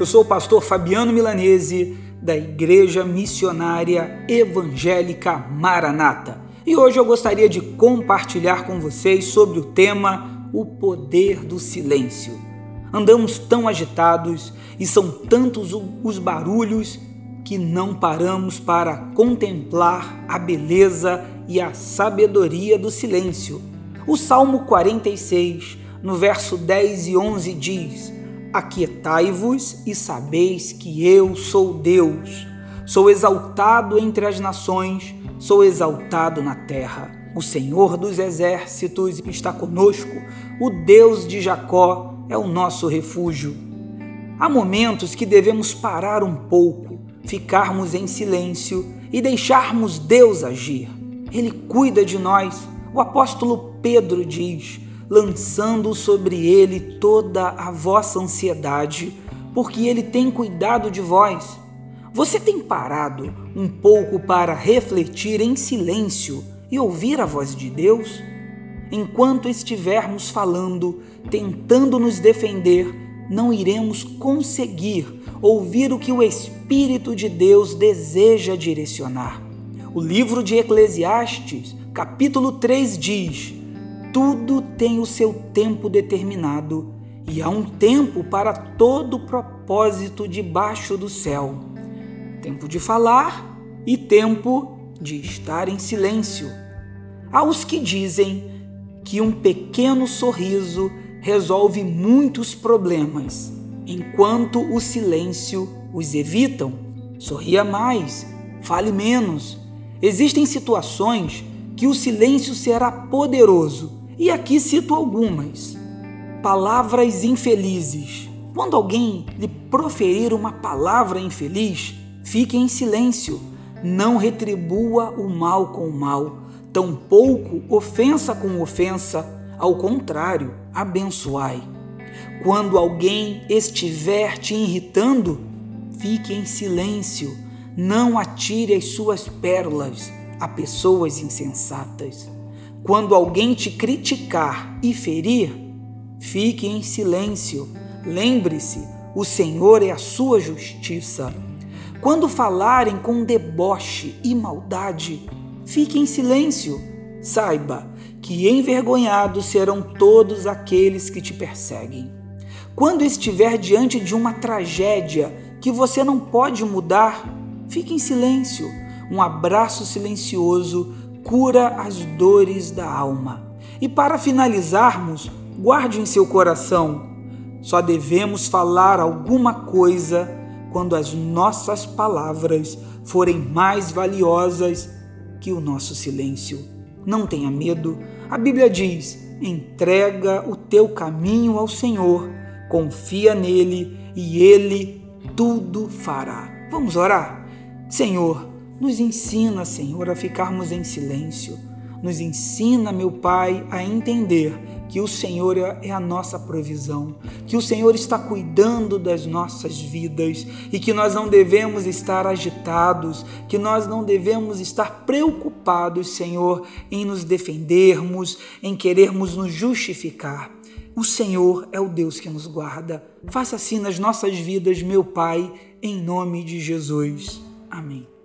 Eu sou o pastor Fabiano Milanese, da Igreja Missionária Evangélica Maranata. E hoje eu gostaria de compartilhar com vocês sobre o tema O Poder do Silêncio. Andamos tão agitados e são tantos os barulhos que não paramos para contemplar a beleza e a sabedoria do silêncio. O Salmo 46, no verso 10 e 11 diz: Aquietai-vos e sabeis que eu sou Deus. Sou exaltado entre as nações, sou exaltado na terra. O Senhor dos exércitos está conosco, o Deus de Jacó é o nosso refúgio. Há momentos que devemos parar um pouco, ficarmos em silêncio e deixarmos Deus agir. Ele cuida de nós. O apóstolo Pedro diz: lançando sobre ele toda a vossa ansiedade, porque ele tem cuidado de vós. Você tem parado um pouco para refletir em silêncio e ouvir a voz de Deus? Enquanto estivermos falando, tentando nos defender, não iremos conseguir ouvir o que o Espírito de Deus deseja direcionar. O livro de Eclesiastes, capítulo 3 diz: tudo tem o seu tempo determinado e há um tempo para todo propósito debaixo do céu. Tempo de falar e tempo de estar em silêncio. Há os que dizem que um pequeno sorriso resolve muitos problemas, enquanto o silêncio os evitam. Sorria mais, fale menos. Existem situações que o silêncio será poderoso e aqui cito algumas. Palavras infelizes. Quando alguém lhe proferir uma palavra infeliz, fique em silêncio. Não retribua o mal com o mal, tampouco ofensa com ofensa. Ao contrário, abençoai. Quando alguém estiver te irritando, fique em silêncio. Não atire as suas pérolas a pessoas insensatas. Quando alguém te criticar e ferir, fique em silêncio. Lembre-se, o Senhor é a sua justiça. Quando falarem com deboche e maldade, fique em silêncio. Saiba que envergonhados serão todos aqueles que te perseguem. Quando estiver diante de uma tragédia que você não pode mudar, fique em silêncio. Um abraço silencioso cura as dores da alma. E para finalizarmos, guarde em seu coração: só devemos falar alguma coisa quando as nossas palavras forem mais valiosas que o nosso silêncio. Não tenha medo, a Bíblia diz: entrega o teu caminho ao Senhor, confia nele e ele tudo fará. Vamos orar? Senhor, nos ensina, Senhor, a ficarmos em silêncio. Nos ensina, meu Pai, a entender que o Senhor é a nossa provisão, que o Senhor está cuidando das nossas vidas e que nós não devemos estar agitados, que nós não devemos estar preocupados, Senhor, em nos defendermos, em querermos nos justificar. O Senhor é o Deus que nos guarda. Faça assim nas nossas vidas, meu Pai, em nome de Jesus. Amém.